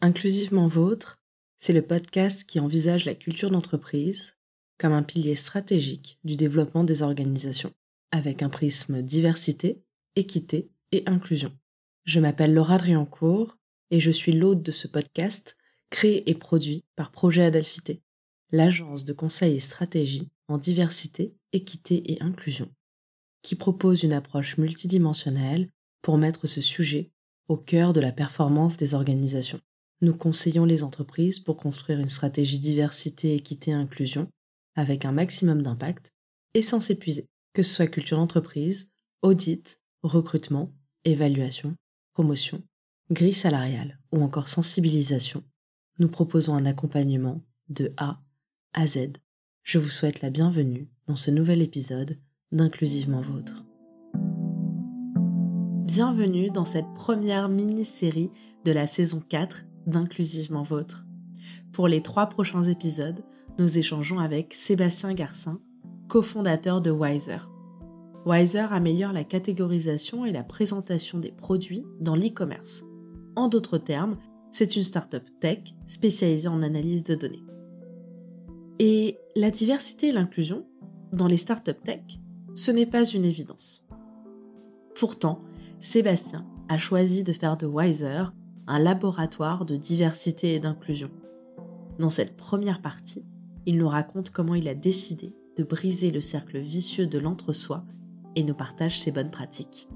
Inclusivement Vôtre, c'est le podcast qui envisage la culture d'entreprise comme un pilier stratégique du développement des organisations, avec un prisme diversité, équité et inclusion. Je m'appelle Laura Driancourt et je suis l'hôte de ce podcast créé et produit par Projet Adelphité, l'agence de conseil et stratégie en diversité, équité et inclusion, qui propose une approche multidimensionnelle pour mettre ce sujet au cœur de la performance des organisations. Nous conseillons les entreprises pour construire une stratégie diversité, équité et inclusion avec un maximum d'impact et sans s'épuiser, que ce soit culture d'entreprise, audit, recrutement, évaluation, promotion, grille salariale ou encore sensibilisation. Nous proposons un accompagnement de A à Z. Je vous souhaite la bienvenue dans ce nouvel épisode d'Inclusivement Vôtre. Bienvenue dans cette première mini-série de la saison 4 d'Inclusivement Vôtre. Pour les trois prochains épisodes, nous échangeons avec Sébastien Garcin, cofondateur de Wiser. Wiser améliore la catégorisation et la présentation des produits dans l'e-commerce. En d'autres termes, c'est une startup tech spécialisée en analyse de données. Et la diversité et l'inclusion dans les startups tech, ce n'est pas une évidence. Pourtant, Sébastien a choisi de faire de Wiser un laboratoire de diversité et d'inclusion. Dans cette première partie, il nous raconte comment il a décidé de briser le cercle vicieux de l'entre-soi et nous partage ses bonnes pratiques.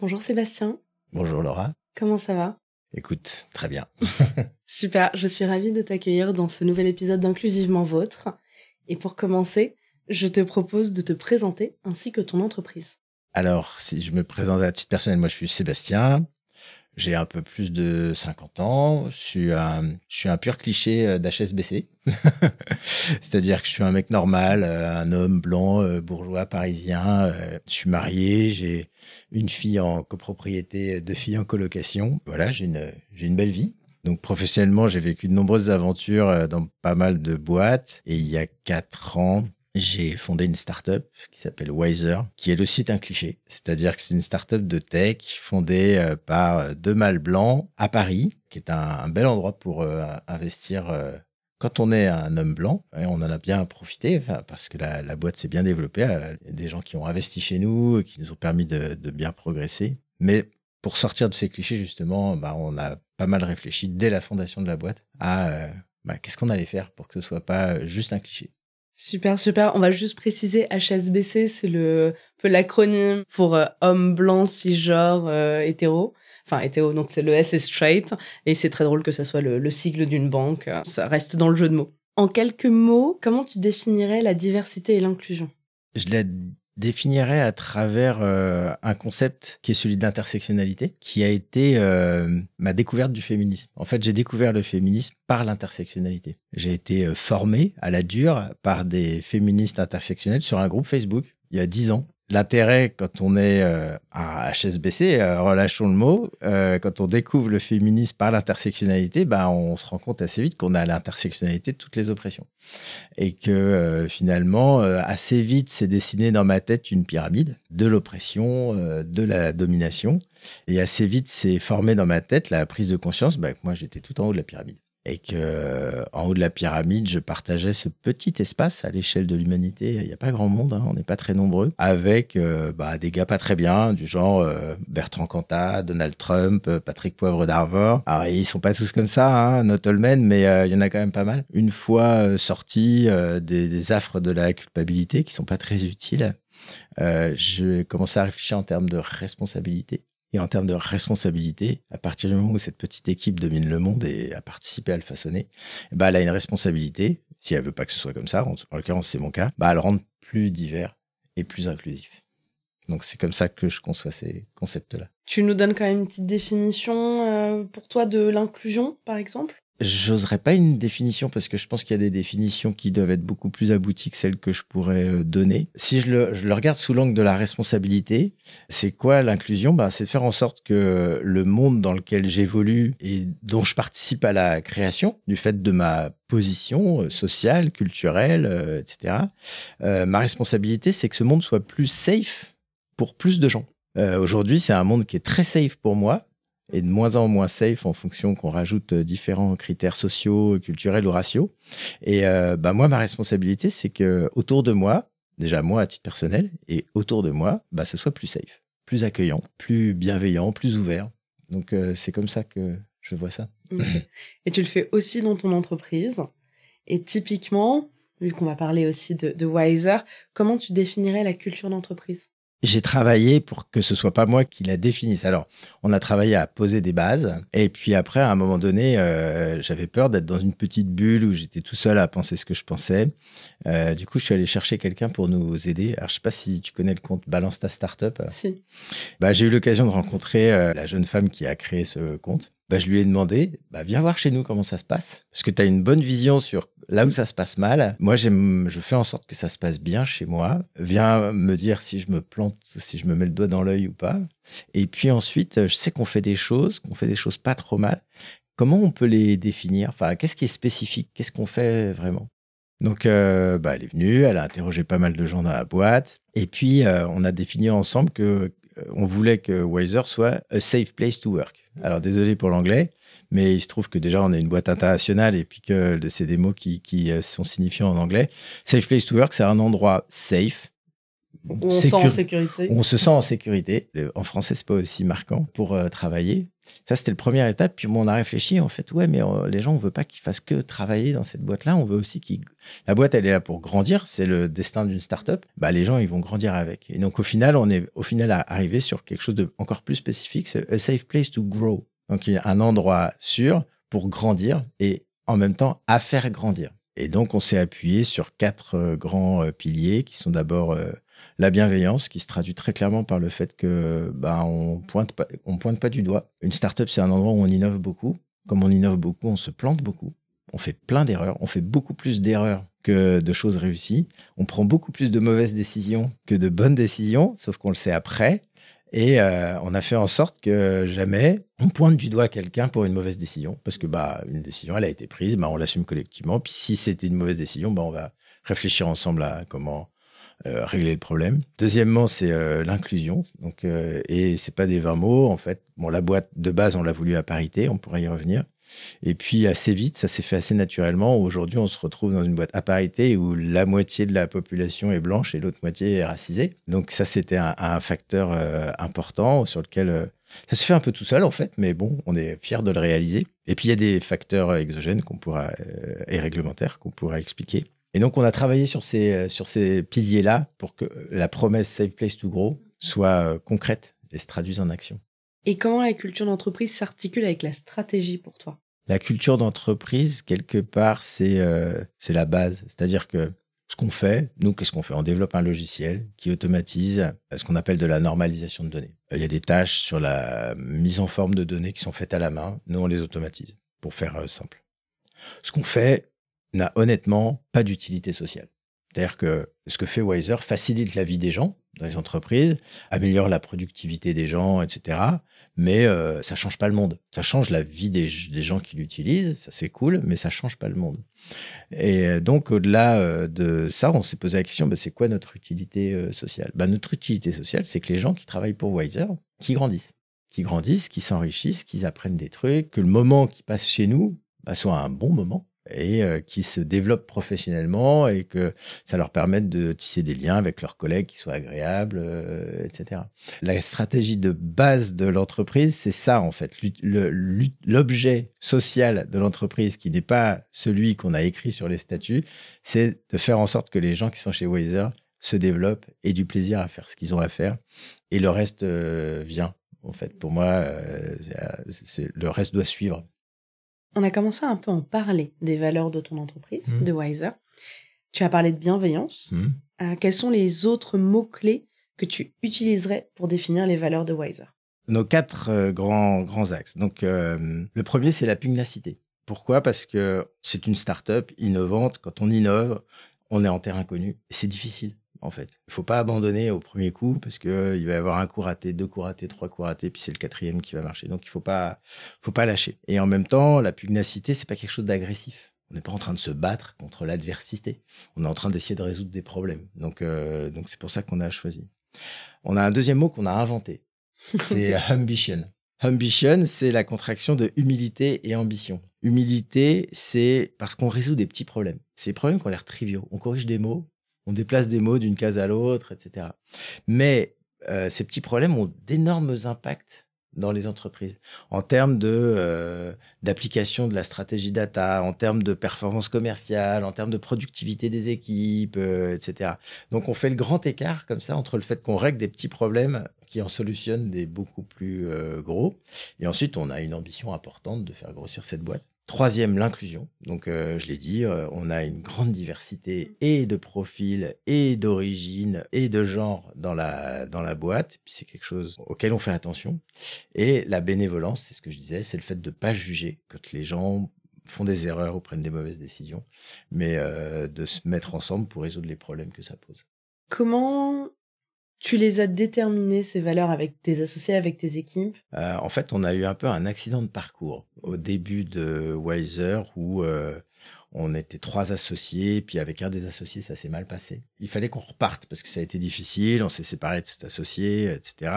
Bonjour Sébastien. Bonjour Laura. Comment ça va? Écoute, très bien. Super, je suis ravie de t'accueillir dans ce nouvel épisode d'Inclusivement Vôtre. Et pour commencer, je te propose de te présenter ainsi que ton entreprise. Alors, si je me présente à titre personnel, moi je suis Sébastien, j'ai un peu plus de 50 ans, je suis un, pur cliché euh, d'HSBC, c'est-à-dire que je suis un mec normal, euh, un homme blanc, euh, bourgeois, parisien, je suis marié, j'ai une fille en copropriété, deux filles en colocation, voilà, j'ai une, j'ai une belle vie. Donc professionnellement, j'ai vécu de nombreuses aventures dans pas mal de boîtes. Et il y a quatre ans, j'ai fondé une startup qui s'appelle Wiser, qui est le site un cliché. C'est-à-dire que c'est une startup de tech fondée euh, par euh, deux mâles blancs à Paris, qui est un, bel endroit pour euh, investir quand on est un homme blanc. on en a bien profité parce que la, boîte s'est bien développée. Il y a des gens qui ont investi chez nous, qui nous ont permis de, bien progresser. Mais pour sortir de ces clichés, justement, bah, on a pas mal réfléchi dès la fondation de la boîte à bah, qu'est-ce qu'on allait faire pour que ce soit pas juste un cliché. Super, super. On va juste préciser, HSBC, c'est le peu l'acronyme pour euh, homme blanc, cisgenre, euh, hétéro. Enfin, hétéro, donc c'est le S est straight. Et c'est très drôle que ça soit le, le sigle d'une banque. Ça reste dans le jeu de mots. En quelques mots, comment tu définirais la diversité et l'inclusion? Je l'ai définirait à travers euh, un concept qui est celui de l'intersectionnalité, qui a été euh, ma découverte du féminisme. En fait, j'ai découvert le féminisme par l'intersectionnalité. J'ai été euh, formé à la dure par des féministes intersectionnels sur un groupe Facebook il y a dix ans L'intérêt, quand on est euh, à HSBC, euh, relâchons le mot, euh, quand on découvre le féminisme par l'intersectionnalité, bah, on se rend compte assez vite qu'on a l'intersectionnalité de toutes les oppressions. Et que finalement, assez vite, s'est dessiné dans ma tête une pyramide de l'oppression, de la domination. Et assez vite, s'est formé dans ma tête la prise de conscience bah, que moi, j'étais tout en haut de la pyramide et que euh, en haut de la pyramide, je partageais ce petit espace à l'échelle de l'humanité. Il n'y a pas grand monde, hein, on n'est pas très nombreux, avec euh, bah, des gars pas très bien, du genre euh, Bertrand Cantat, Donald Trump, Patrick Poivre d'Arvor. Alors ils sont pas tous comme ça, hein, not all men, mais il y en a quand même pas mal. Une fois sortis des, des, affres de la culpabilité qui sont pas très utiles, je commençais à réfléchir en termes de responsabilité. Et en termes de responsabilité, à partir du moment où cette petite équipe domine le monde et a participé à le façonner, bah, elle a une responsabilité, si elle veut pas que ce soit comme ça, en, l'occurrence c'est mon cas, bah, à le rendre plus divers et plus inclusif. Donc c'est comme ça que je conçois ces concepts-là. Tu nous donnes quand même une petite définition euh, pour toi de l'inclusion, par exemple? J'oserais pas une définition parce que je pense qu'il y a des définitions qui doivent être beaucoup plus abouties que celles que je pourrais euh, donner. Si je le, je le regarde sous l'angle de la responsabilité, c'est quoi l'inclusion? Bah, C'est de faire en sorte que le monde dans lequel j'évolue et dont je participe à la création, du fait de ma position euh, sociale, culturelle, euh, etc., ma responsabilité, c'est que ce monde soit plus safe pour plus de gens. Aujourd'hui, c'est un monde qui est très safe pour moi, et de moins en moins safe en fonction qu'on rajoute euh, différents critères sociaux, culturels ou raciaux. Et euh, bah moi, ma responsabilité, c'est que autour de moi, déjà moi à titre personnel, et autour de moi, bah, ce soit plus safe, plus accueillant, plus bienveillant, plus ouvert. Donc euh, c'est comme ça que je vois ça. Et tu le fais aussi dans ton entreprise. Et typiquement, vu qu'on va parler aussi de, de Wiser, comment tu définirais la culture d'entreprise? J'ai travaillé pour que ce soit pas moi qui la définisse. Alors, on a travaillé à poser des bases, et puis après, à un moment donné, euh, j'avais peur d'être dans une petite bulle où j'étais tout seul à penser ce que je pensais. Euh, du coup, je suis allé chercher quelqu'un pour nous aider. Alors, je sais pas si tu connais le compte Balance ta startup. Si. Bah, j'ai eu l'occasion de rencontrer euh, la jeune femme qui a créé ce compte. Bah, je lui ai demandé, bah, viens voir chez nous comment ça se passe, parce que tu as une bonne vision sur là où ça se passe mal. Moi, je fais en sorte que ça se passe bien chez moi. Viens me dire si je me plante, si je me mets le doigt dans l'œil ou pas. Et puis ensuite, je sais qu'on fait des choses, qu'on fait des choses pas trop mal. Comment on peut les définir? Enfin, qu'est-ce qui est spécifique? Qu'est-ce qu'on fait vraiment? Donc, euh, bah, elle est venue, elle a interrogé pas mal de gens dans la boîte, et puis euh, on a défini ensemble que euh, on voulait que Wiser soit a safe place to work. Alors désolé pour l'anglais, mais il se trouve que déjà on est une boîte internationale et puis que c'est des mots qui, euh, sont signifiants en anglais. Safe place to work, c'est un endroit safe. on se sent en sécurité. On se sent en sécurité. En français, c'est pas aussi marquant pour euh, travailler. Ça, c'était la première étape. Puis on a réfléchi, en fait, ouais, mais euh, les gens, on veut pas qu'ils fassent que travailler dans cette boîte-là. On veut aussi qu'ils. La boîte, elle est là pour grandir. C'est le destin d'une start-up. Bah, les gens, ils vont grandir avec. Et donc, au final, on est au final arrivé sur quelque chose de encore plus spécifique. C'est a safe place to grow. Donc, il y a un endroit sûr pour grandir et en même temps à faire grandir. Et donc, on s'est appuyé sur quatre euh, grands euh, piliers qui sont d'abord la bienveillance qui se traduit très clairement par le fait que ben, on pointe pas, pointe pas du doigt. Une startup, c'est un endroit où on innove beaucoup. Comme on innove beaucoup, on se plante beaucoup. On fait plein d'erreurs. On fait beaucoup plus d'erreurs que de choses réussies. On prend beaucoup plus de mauvaises décisions que de bonnes décisions, sauf qu'on le sait après. Et euh, on a fait en sorte que jamais on pointe du doigt quelqu'un pour une mauvaise décision, parce que bah une décision elle a été prise, bah on l'assume collectivement. Puis si c'était une mauvaise décision, bah on va réfléchir ensemble à comment euh, régler le problème. Deuxièmement, c'est euh, l'inclusion. Donc, euh, et c'est pas des 20 mots en fait. Bon, la boîte de base, on l'a voulu à parité, on pourrait y revenir. Et puis assez vite, ça s'est fait assez naturellement. Aujourd'hui, on se retrouve dans une boîte à parité où la moitié de la population est blanche et l'autre moitié est racisée. Donc ça, c'était un, facteur important sur lequel ça se fait un peu tout seul en fait, mais bon, on est fier de le réaliser. Et puis il y a des facteurs exogènes qu'on pourra et réglementaires qu'on pourra expliquer. Et donc, on a travaillé sur ces, euh, sur ces piliers-là pour que la promesse Safe Place to Grow soit euh, concrète et se traduise en action. Et comment la culture d'entreprise s'articule avec la stratégie pour toi? La culture d'entreprise, quelque part, c'est euh, c'est la base. C'est-à-dire que ce qu'on fait, nous, qu'est-ce qu'on fait? On développe un logiciel qui automatise ce qu'on appelle de la normalisation de données. Il y a des tâches sur la mise en forme de données qui sont faites à la main. Nous, on les automatise, pour faire simple. Ce qu'on fait, n'a honnêtement pas d'utilité sociale. C'est-à-dire que ce que fait Wiser facilite la vie des gens dans les entreprises, améliore la productivité des gens, etc. Mais euh, ça change pas le monde. Ça change la vie des, gens qui l'utilisent, ça c'est cool, mais ça change pas le monde. Et euh, donc au-delà euh, de ça, on s'est posé la question bah, c'est quoi notre utilité sociale? Bah, Notre utilité sociale, c'est que les gens qui travaillent pour Wiser, qui grandissent, qui grandissent, qui s'enrichissent, qui apprennent des trucs, que le moment qui passe chez nous bah, soit un bon moment et euh, qui se développent professionnellement et que ça leur permette de tisser des liens avec leurs collègues qui soient agréables, euh, etc. La stratégie de base de l'entreprise, c'est ça en fait. L'objet social de l'entreprise qui n'est pas celui qu'on a écrit sur les statuts, c'est de faire en sorte que les gens qui sont chez Wazer se développent et du plaisir à faire ce qu'ils ont à faire et le reste euh, vient. En fait, pour moi, le reste doit suivre. On a commencé à un peu en parler des valeurs de ton entreprise, mmh. de Wiser. Tu as parlé de bienveillance. Mmh. Euh, quels sont les autres mots-clés que tu utiliserais pour définir les valeurs de Wiser? Nos quatre euh, grands, grands axes. Donc, euh, le premier, c'est la pugnacité. Pourquoi? Parce que c'est une start-up innovante. Quand on innove, on est en terrain connu. C'est difficile en fait. Il faut pas abandonner au premier coup parce que euh, il va y avoir un coup raté, deux coups ratés, trois coups ratés, puis c'est le quatrième qui va marcher. Donc il faut pas, faut pas lâcher. Et en même temps, la pugnacité, c'est pas quelque chose d'agressif. On n'est pas en train de se battre contre l'adversité. On est en train d'essayer de résoudre des problèmes. Donc, euh, donc c'est pour ça qu'on a choisi. On a un deuxième mot qu'on a inventé. C'est ambition. Ambition, c'est la contraction de humilité et ambition. Humilité, c'est parce qu'on résout des petits problèmes. C'est des problèmes qui ont l'air triviaux. On corrige des mots, on déplace des mots d'une case à l'autre, etc. Mais euh, ces petits problèmes ont d'énormes impacts dans les entreprises en termes de euh, d'application de la stratégie data, en termes de performance commerciale, en termes de productivité des équipes, euh, etc. Donc on fait le grand écart comme ça entre le fait qu'on règle des petits problèmes qui en solutionnent des beaucoup plus gros, et ensuite on a une ambition importante de faire grossir cette boîte. Troisième, l'inclusion. Donc, euh, je l'ai dit, euh, on a une grande diversité et de profils, et d'origine, et de genre dans la, dans la boîte. C'est quelque chose auquel on fait attention. Et la bénévolence, c'est ce que je disais, c'est le fait de ne pas juger quand les gens font des erreurs ou prennent des mauvaises décisions, mais euh, de se mettre ensemble pour résoudre les problèmes que ça pose. Comment tu les as déterminées, ces valeurs, avec tes associés, avec tes équipes? Euh, En fait, on a eu un peu un accident de parcours au début de Wiser où euh, on était trois associés, puis avec un des associés, ça s'est mal passé. Il fallait qu'on reparte parce que ça a été difficile, on s'est séparé de cet associé, etc.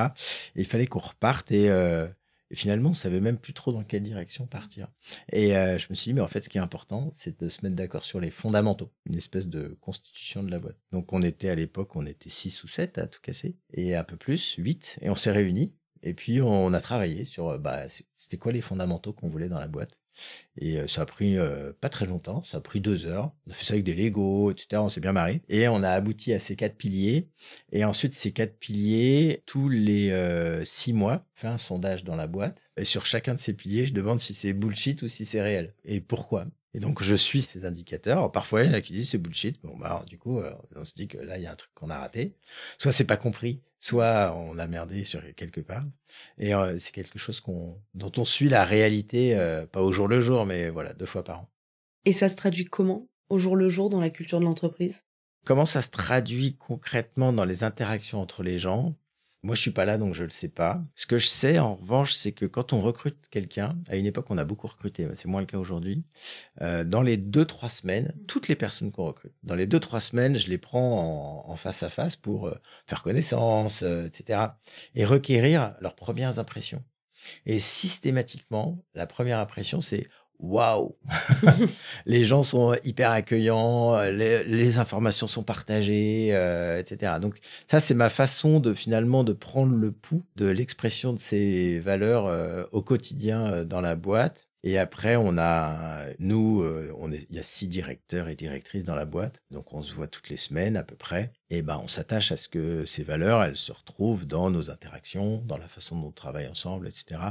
Et il fallait qu'on reparte et euh, et finalement, on savait même plus trop dans quelle direction partir. Et euh, je me suis dit, mais en fait, ce qui est important, c'est de se mettre d'accord sur les fondamentaux, une espèce de constitution de la boîte. Donc, on était à l'époque, on était six ou sept à tout casser, et un peu plus, huit, et on s'est réunis. Et puis, on a travaillé sur, bah, c'était quoi les fondamentaux qu'on voulait dans la boîte. Et euh, ça a pris euh, pas très longtemps, ça a pris deux heures. On a fait ça avec des Lego, etc. On s'est bien marré. Et on a abouti à ces quatre piliers. Et ensuite, ces quatre piliers, tous les euh, six mois, on fait un sondage dans la boîte. Et sur chacun de ces piliers, je demande si c'est bullshit ou si c'est réel. Et pourquoi? Et donc, je suis ces indicateurs. parfois, il y en a qui disent c'est bullshit. Bon, bah, du coup, on se dit que là, il y a un truc qu'on a raté. Soit c'est pas compris, soit on a merdé sur quelque part. Et c'est quelque chose qu'on, dont on suit la réalité, pas au jour le jour, mais voilà, deux fois par an. Et ça se traduit comment? Au jour le jour dans la culture de l'entreprise? Comment ça se traduit concrètement dans les interactions entre les gens? Moi, je suis pas là, donc je le sais pas. Ce que je sais, en revanche, c'est que quand on recrute quelqu'un, à une époque, on a beaucoup recruté, c'est moins le cas aujourd'hui. Euh, dans les deux trois semaines, toutes les personnes qu'on recrute, dans les deux trois semaines, je les prends en, face à face pour euh, faire connaissance, euh, etc. Et requérir leurs premières impressions. Et systématiquement, la première impression, c'est waouh Les gens sont hyper accueillants, les, informations sont partagées, euh, etc. Donc ça, c'est ma façon de finalement de prendre le pouls de l'expression de ces valeurs euh, au quotidien euh, dans la boîte. Et après, on a, nous, on est, il y a six directeurs et directrices dans la boîte, donc on se voit toutes les semaines à peu près. Et ben, on s'attache à ce que ces valeurs, elles se retrouvent dans nos interactions, dans la façon dont on travaille ensemble, etc.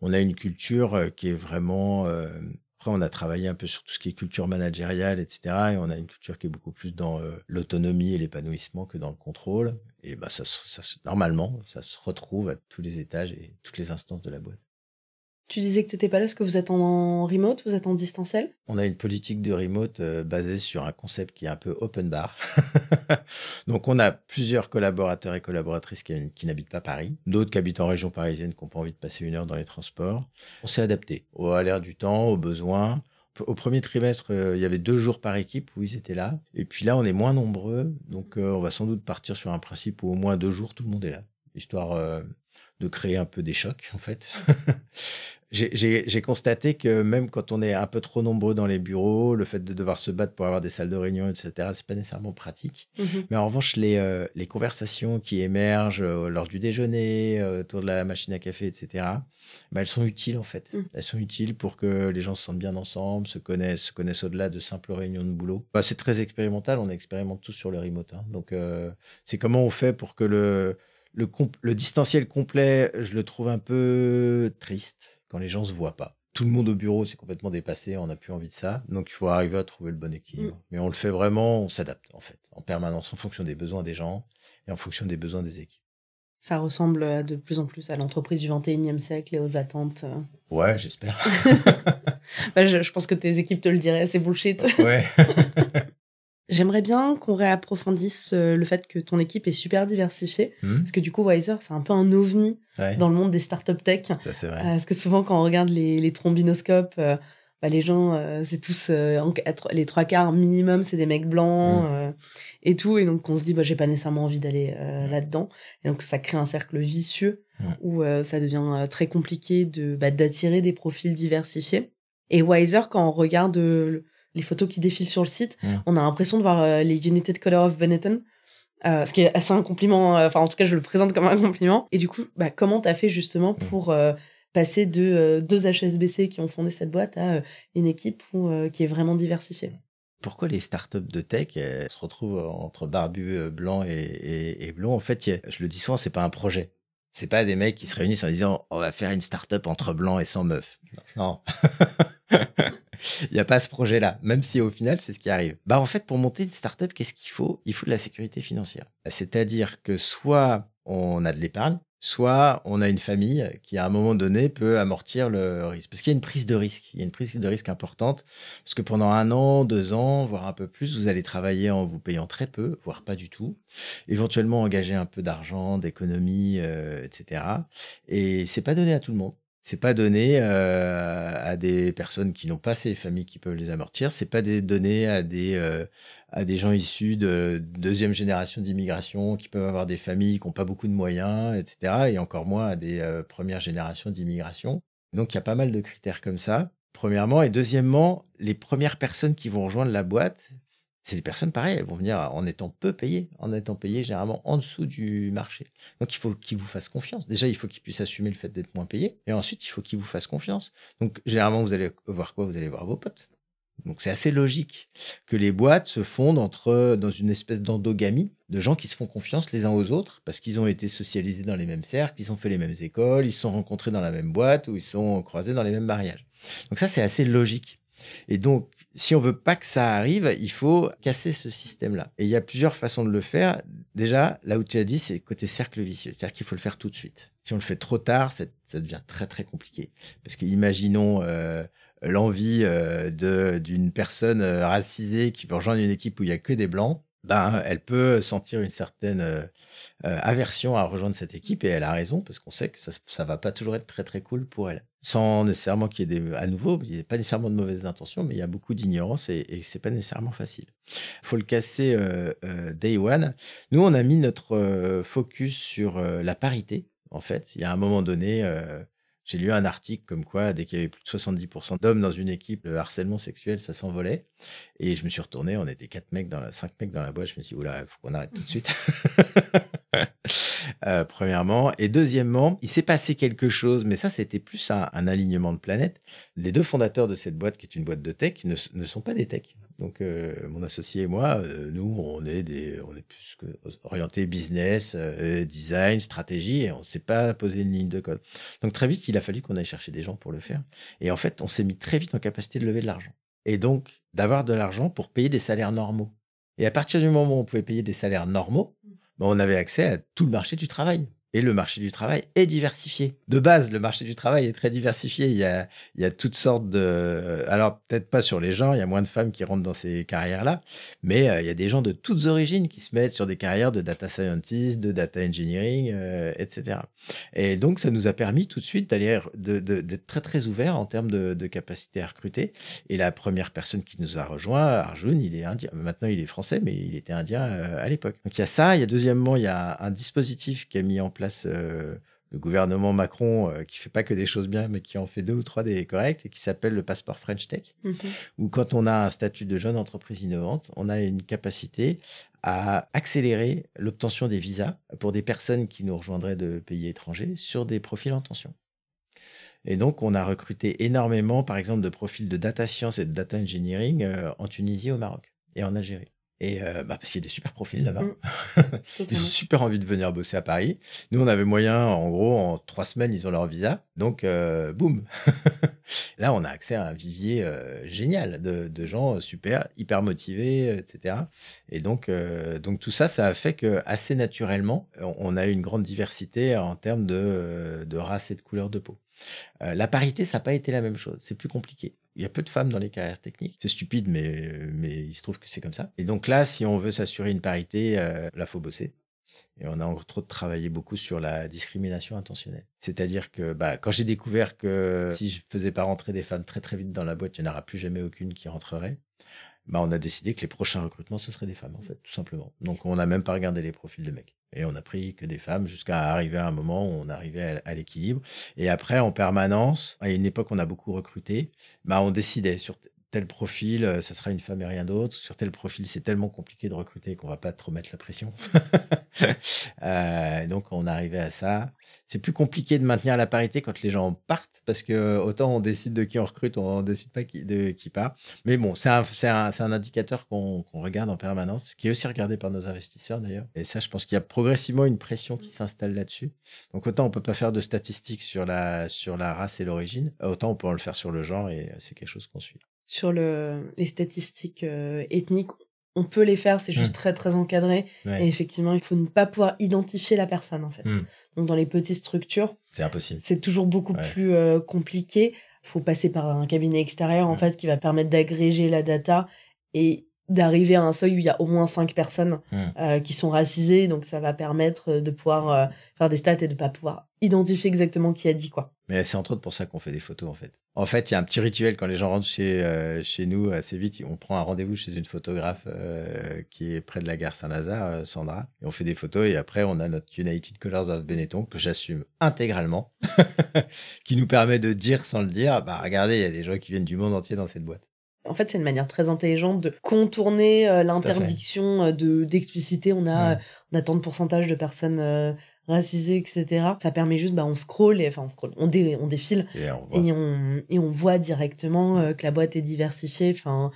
On a une culture qui est vraiment après, on a travaillé un peu sur tout ce qui est culture managériale, etc. Et on a une culture qui est beaucoup plus dans l'autonomie et l'épanouissement que dans le contrôle. Et bah, ça, ça, normalement, ça se retrouve à tous les étages et toutes les instances de la boîte. Tu disais que tu n'étais pas là parce que vous êtes en remote, vous êtes en distanciel? On a une politique de remote euh, basée sur un concept qui est un peu open bar. Donc on a plusieurs collaborateurs et collaboratrices qui, n'habitent pas Paris, d'autres qui habitent en région parisienne qui n'ont pas envie de passer une heure dans les transports. On s'est adapté au à l'air du temps, aux besoins. Au premier trimestre, euh, il y avait deux jours par équipe où ils étaient là. Et puis là, on est moins nombreux. Donc euh, on va sans doute partir sur un principe où au moins deux jours, tout le monde est là. Histoire de créer un peu des chocs, en fait. j'ai constaté que même quand on est un peu trop nombreux dans les bureaux, le fait de devoir se battre pour avoir des salles de réunion, etc., c'est pas nécessairement pratique. Mmh Mais en revanche, les, euh, les conversations qui émergent euh, lors du déjeuner, euh, autour de la machine à café, etc., bah, elles sont utiles en fait. Mmh. Elles sont utiles pour que les gens se sentent bien ensemble, se connaissent, se connaissent au-delà de simples réunions de boulot. Bah, c'est très expérimental, on expérimente tous sur le remote. Hein. Donc, c'est comment on fait pour que le, le, le distanciel complet, je le trouve un peu triste quand les gens se voient pas. Tout le monde au bureau, c'est complètement dépassé, on n'a plus envie de ça. Donc il faut arriver à trouver le bon équilibre. Mm. Mais on le fait vraiment, on s'adapte en fait, en permanence, en fonction des besoins des gens et en fonction des besoins des équipes. Ça ressemble de plus en plus à l'entreprise du 21e siècle et aux attentes. Ouais, j'espère. bah, je, je, pense que tes équipes te le diraient, c'est bullshit. Ouais. J'aimerais bien qu'on réapprofondisse euh, le fait que ton équipe est super diversifiée. Hmm. Parce que du coup, Wiser, c'est un peu un ovni Ouais. dans le monde des startups tech. Ça, c'est vrai. Euh, parce que souvent, quand on regarde les, les trombinoscopes, euh, bah, les gens, euh, c'est tous, les trois quarts minimum, c'est des mecs blancs Mm. euh, et tout. Et donc, on se dit, bah, j'ai pas nécessairement envie d'aller euh, là-dedans. Et donc, ça crée un cercle vicieux où ça devient très compliqué de bah, d'attirer des profils diversifiés. Et Wiser, quand on regarde les photos qui défilent sur le site, on a l'impression de voir euh, les United Color of Benetton. Euh, ce qui est assez un compliment, euh, enfin en tout cas je le présente comme un compliment. Et du coup, bah, comment t'as fait justement pour passer de deux HSBC qui ont fondé cette boîte à une équipe où, qui est vraiment diversifiée? Pourquoi les startups de tech elles se retrouvent entre barbus euh, blancs et, et, et blonds? En fait, je le dis souvent, c'est pas un projet. C'est pas des mecs qui se réunissent en disant on va faire une startup entre blancs et sans meufs. Non. Il n'y a pas ce projet-là, même si au final, c'est ce qui arrive. Bah, en fait, pour monter une startup, qu'est-ce qu'il faut? Il faut de la sécurité financière. C'est-à-dire que soit on a de l'épargne, soit on a une famille qui, à un moment donné, peut amortir le risque. Parce qu'il y a une prise de risque. Il y a une prise de risque importante. Parce que pendant un an, deux ans, voire un peu plus, vous allez travailler en vous payant très peu, voire pas du tout. Éventuellement engager un peu d'argent, d'économie, euh, etc. Et c'est pas donné à tout le monde. C'est pas donné euh, à des personnes qui n'ont pas ces familles qui peuvent les amortir. C'est pas donné à des euh, à des gens issus de deuxième génération d'immigration qui peuvent avoir des familles qui n'ont pas beaucoup de moyens, etc. Et encore moins à des euh, premières générations d'immigration. Donc il y a pas mal de critères comme ça. Premièrement et deuxièmement, les premières personnes qui vont rejoindre la boîte, c'est des personnes pareilles, elles vont venir en étant peu payées, en étant payées généralement en dessous du marché. Donc il faut qu'ils vous fassent confiance. Déjà, il faut qu'ils puissent assumer le fait d'être moins payés. Et ensuite, il faut qu'ils vous fassent confiance. Donc généralement, vous allez voir quoi? Vous allez voir vos potes. Donc c'est assez logique que les boîtes se fondent dans une espèce d'endogamie de gens qui se font confiance les uns aux autres parce qu'ils ont été socialisés dans les mêmes cercles, ils ont fait les mêmes écoles, ils se sont rencontrés dans la même boîte ou ils sont croisés dans les mêmes mariages. Donc ça c'est assez logique. Et donc si on veut pas que ça arrive, il faut casser ce système-là. Et il y a plusieurs façons de le faire. Déjà, là où tu as dit, c'est côté cercle vicieux, c'est-à-dire qu'il faut le faire tout de suite. Si on le fait trop tard, ça, devient très très compliqué. Parce que imaginons euh, l'envie euh, d'une personne euh, racisée qui veut rejoindre une équipe où il y a que des blancs, ben elle peut sentir une certaine aversion à rejoindre cette équipe et elle a raison parce qu'on sait que ça ça va pas toujours être très très cool pour elle. Sans nécessairement qu'il y ait des à nouveau, il n'y a pas nécessairement de mauvaises intentions, mais il y a beaucoup d'ignorance et, c'est pas nécessairement facile. Faut le casser euh, euh, day one. Nous on a mis notre euh, focus sur euh, la parité. En fait, il y a un moment donné. J'ai lu un article comme quoi, dès qu'il y avait plus de 70% d'hommes dans une équipe, le harcèlement sexuel, ça s'envolait. Et je me suis retourné, on était quatre mecs dans la, cinq mecs dans la boîte. Je me suis dit, oula, il faut qu'on arrête tout de suite. Euh, premièrement. Et deuxièmement, il s'est passé quelque chose, mais ça, c'était plus un, un alignement de planète. Les deux fondateurs de cette boîte, qui est une boîte de tech, ne, ne sont pas des techs. Donc, euh, mon associé et moi, euh, nous, on est des, on est plus que orientés business, euh, design, stratégie, et on ne s'est pas posé une ligne de code. Donc, très vite, il a fallu qu'on aille chercher des gens pour le faire. Et en fait, on s'est mis très vite en capacité de lever de l'argent. Et donc, d'avoir de l'argent pour payer des salaires normaux. Et à partir du moment où on pouvait payer des salaires normaux, ben, on avait accès à tout le marché du travail. Et le marché du travail est diversifié. De base, le marché du travail est très diversifié. Il y a, toutes sortes de... Alors, peut-être pas sur les gens, il y a moins de femmes qui rentrent dans ces carrières-là, mais euh, il y a des gens de toutes origines qui se mettent sur des carrières de data scientist, de data engineering, euh, etc. Et donc, ça nous a permis tout de suite d'aller d'être très, très ouverts en termes de, de capacité à recruter. Et la première personne qui nous a rejoint, Arjun, il est indien. Maintenant, il est français, mais il était indien euh, à l'époque. Donc, il y a ça. Il y a deuxièmement, il y a un dispositif qui a mis en place euh, le gouvernement Macron, euh, qui fait pas que des choses bien, mais qui en fait deux ou trois des correctes, et qui s'appelle le passeport French Tech, où quand on a un statut de jeune entreprise innovante, on a une capacité à accélérer l'obtention des visas pour des personnes qui nous rejoindraient de pays étrangers sur des profils en tension. Et donc, on a recruté énormément, par exemple, de profils de data science et de data engineering euh, en Tunisie, au Maroc et en Algérie. Et euh, bah, parce qu'il y a des super profils là-bas. Mm. ils ont super envie de venir bosser à Paris. Nous, on avait moyen, en gros, en trois semaines, ils ont leur visa. Donc, euh, boum. Là, on a accès à un vivier euh, génial de, de gens super, hyper motivés, etc. Et donc, euh, donc tout ça, ça a fait que assez naturellement, on- a eu une grande diversité en termes de, de race et de couleur de peau. Euh, la parité, ça n'a pas été la même chose. C'est plus compliqué. Il y a peu de femmes dans les carrières techniques. C'est stupide, mais, il se trouve que c'est comme ça. Et donc là, si on veut s'assurer une parité, euh, là, faut bosser. Et on a entre autres travaillé beaucoup sur la discrimination intentionnelle. C'est-à-dire que bah, quand j'ai découvert que si je faisais pas rentrer des femmes très très vite dans la boîte, il n'y en aura plus jamais aucune qui rentrerait. Bah, on a décidé que les prochains recrutements, ce seraient des femmes, en fait, tout simplement. Donc, on n'a même pas regardé les profils de mecs. Et on a pris que des femmes jusqu'à arriver à un moment où on arrivait à, l'équilibre. Et après, en permanence, à une époque, on a beaucoup recruté. Bah, on décidait sur tel profil, euh, ça sera une femme et rien d'autre. Sur tel profil, c'est tellement compliqué de recruter qu'on va pas trop mettre la pression. Euh, donc, on arrivait à ça. C'est plus compliqué de maintenir la parité quand les gens partent parce que autant on décide de qui on recrute, on décide pas de qui part. Mais bon, c'est un, un, un indicateur qu'on regarde en permanence, qui est aussi regardé par nos investisseurs d'ailleurs. Et ça, je pense qu'il y a progressivement une pression qui s'installe là-dessus. Donc autant on peut pas faire de statistiques sur la, sur la race et l'origine, autant on peut le faire sur le genre et c'est quelque chose qu'on suit. Sur le, les statistiques euh, ethniques, on peut les faire, c'est juste Mm. très très encadré. Ouais, Et effectivement, il faut ne pas pouvoir identifier la personne en fait. Mm. Donc dans les petites structures, c'est impossible. c'est toujours beaucoup Ouais. plus euh, compliqué. Il faut passer par un cabinet extérieur en Mm. fait qui va permettre d'agréger la data et d'arriver à un seuil où il y a au moins cinq personnes Mm. euh, qui sont racisées. Donc ça va permettre de pouvoir euh, faire des stats et de pas pouvoir identifier exactement qui a dit quoi. Mais c'est entre autres pour ça qu'on fait des photos en fait. En fait, il y a un petit rituel quand les gens rentrent chez, euh, chez nous assez vite. On prend un rendez-vous chez une photographe euh, qui est près de la gare Saint-Lazare, Sandra, et on fait des photos. Et après, on a notre United Colors of Benetton que j'assume intégralement, qui nous permet de dire sans le dire, bah regardez, il y a des gens qui viennent du monde entier dans cette boîte. En fait, c'est une manière très intelligente de contourner euh, l'interdiction euh, de d'expliciter. On a, Ouais. on a tant de pourcentage de personnes euh, racisées, etc. Ça permet juste, bah, on scroll, et, enfin on scroll, on, dé- on défile Et on voit. et on et on voit directement euh, que la boîte est diversifiée. Enfin,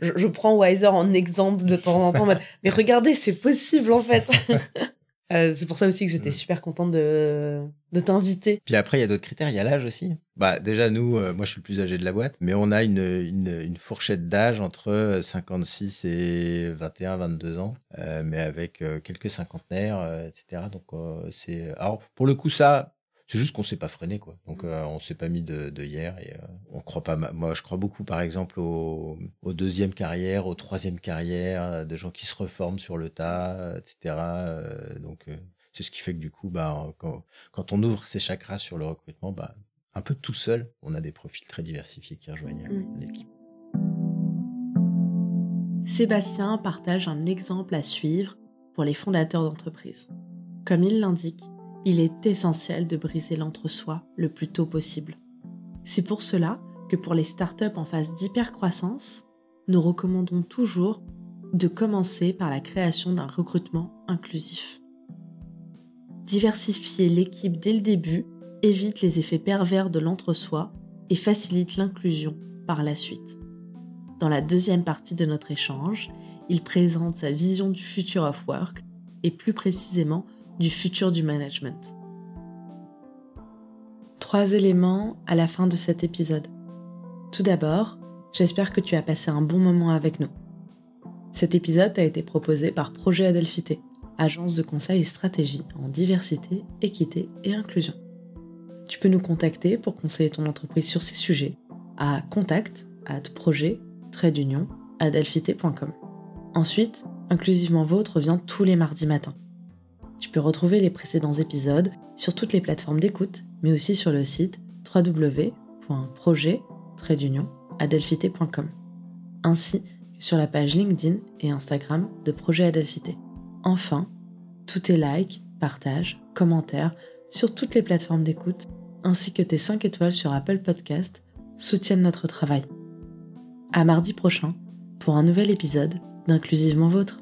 je, je prends Wiser en exemple de temps en temps, mais regardez, c'est possible en fait. Euh, c'est pour ça aussi que j'étais Mm. super contente de de t'inviter. Puis après, il y a d'autres critères. Il y a l'âge aussi. Bah, déjà, nous, euh, moi, je suis le plus âgé de la boîte, mais on a une, une, une fourchette d'âge entre 56 et 21, 22 ans, euh, mais avec euh, quelques cinquantenaires, euh, etc. Donc, euh, c'est. Alors, pour le coup, ça. C'est juste qu'on s'est pas freiné, quoi. Donc, euh, on s'est pas mis de, de hier et euh, on croit pas. Moi, je crois beaucoup, par exemple, au, au deuxième carrière, au troisième carrière, euh, de gens qui se reforment sur le tas, etc. Euh, donc, euh, c'est ce qui fait que du coup, bah, quand, quand on ouvre ses chakras sur le recrutement, bah, un peu tout seul, on a des profils très diversifiés qui rejoignent euh, Mm. l'équipe. Sébastien partage un exemple à suivre pour les fondateurs d'entreprise. Comme il l'indique, il est essentiel de briser l'entre-soi le plus tôt possible. C'est pour cela que pour les startups en phase d'hypercroissance, nous recommandons toujours de commencer par la création d'un recrutement inclusif. Diversifier l'équipe dès le début évite les effets pervers de l'entre-soi et facilite l'inclusion par la suite. Dans la deuxième partie de notre échange, il présente sa vision du future of work et plus précisément du futur du management. Trois éléments à la fin de cet épisode. Tout d'abord, j'espère que tu as passé un bon moment avec nous. Cet épisode a été proposé par Projet Adelphité, agence de conseil et stratégie en diversité, équité et inclusion. Tu peux nous contacter pour conseiller ton entreprise sur ces sujets à contact at projet adelphité.com. Ensuite, Inclusivement Vôtre revient tous les mardis matins. Tu peux retrouver les précédents épisodes sur toutes les plateformes d'écoute, mais aussi sur le site www.projet-adelphité.com, ainsi que sur la page LinkedIn et Instagram de Projet Adelphité. Enfin, tous tes likes, partages, commentaires sur toutes les plateformes d'écoute, ainsi que tes 5 étoiles sur Apple Podcast soutiennent notre travail. À mardi prochain pour un nouvel épisode d'Inclusivement Vôtre.